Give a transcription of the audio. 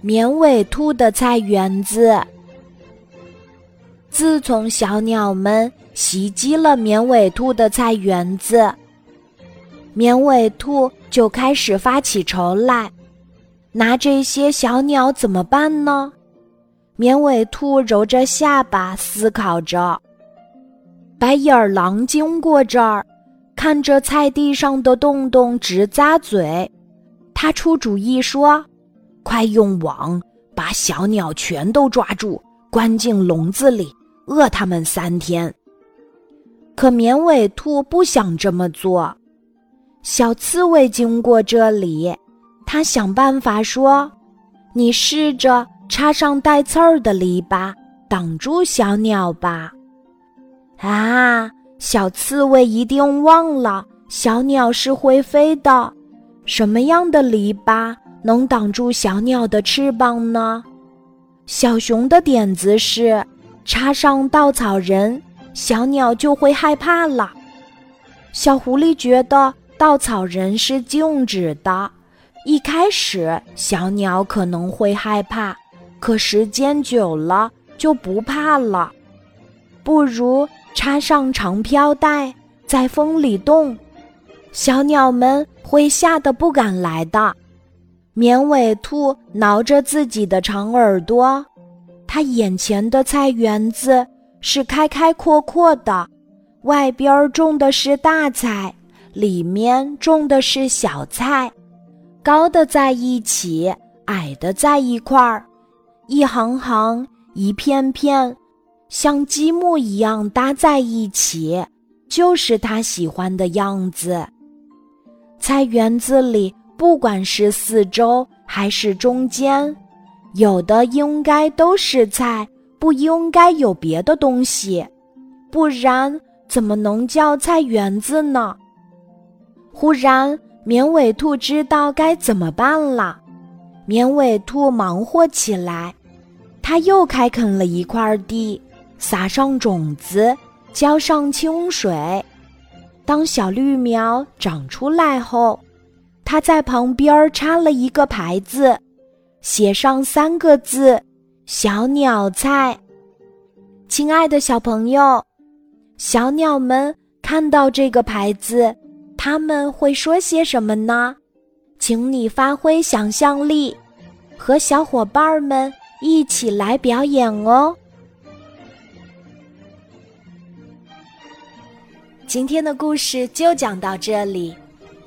绵尾兔的菜园子。自从小鸟们袭击了绵尾兔的菜园子，绵尾兔就开始发起愁来。拿这些小鸟怎么办呢？绵尾兔揉着下巴思考着。白眼狼经过这儿，看着菜地上的洞洞直咂嘴。他出主意说：“快用网把小鸟全都抓住，关进笼子里。”饿它们三天，可绵尾兔不想这么做。小刺猬经过这里，他想办法说：“你试着插上带刺儿的篱笆，挡住小鸟吧。”啊，小刺猬一定忘了小鸟是会飞的。什么样的篱笆能挡住小鸟的翅膀呢？小熊的点子是。插上稻草人，小鸟就会害怕了。小狐狸觉得稻草人是静止的，一开始小鸟可能会害怕，可时间久了就不怕了。不如插上长飘带，在风里动，小鸟们会吓得不敢来的。绵尾兔挠着自己的长耳朵。他眼前的菜园子是开开阔阔的，外边种的是大菜，里面种的是小菜，高的在一起，矮的在一块儿，一行行，一片片，像积木一样搭在一起，就是他喜欢的样子。菜园子里，不管是四周还是中间。有的应该都是菜，不应该有别的东西，不然怎么能叫菜园子呢？忽然，绵尾兔知道该怎么办了。绵尾兔忙活起来，它又开垦了一块地，撒上种子，浇上清水。当小绿苗长出来后，他在旁边插了一个牌子。写上三个字“小鸟菜”。亲爱的小朋友，小鸟们看到这个牌子，他们会说些什么呢？请你发挥想象力，和小伙伴们一起来表演哦。今天的故事就讲到这里，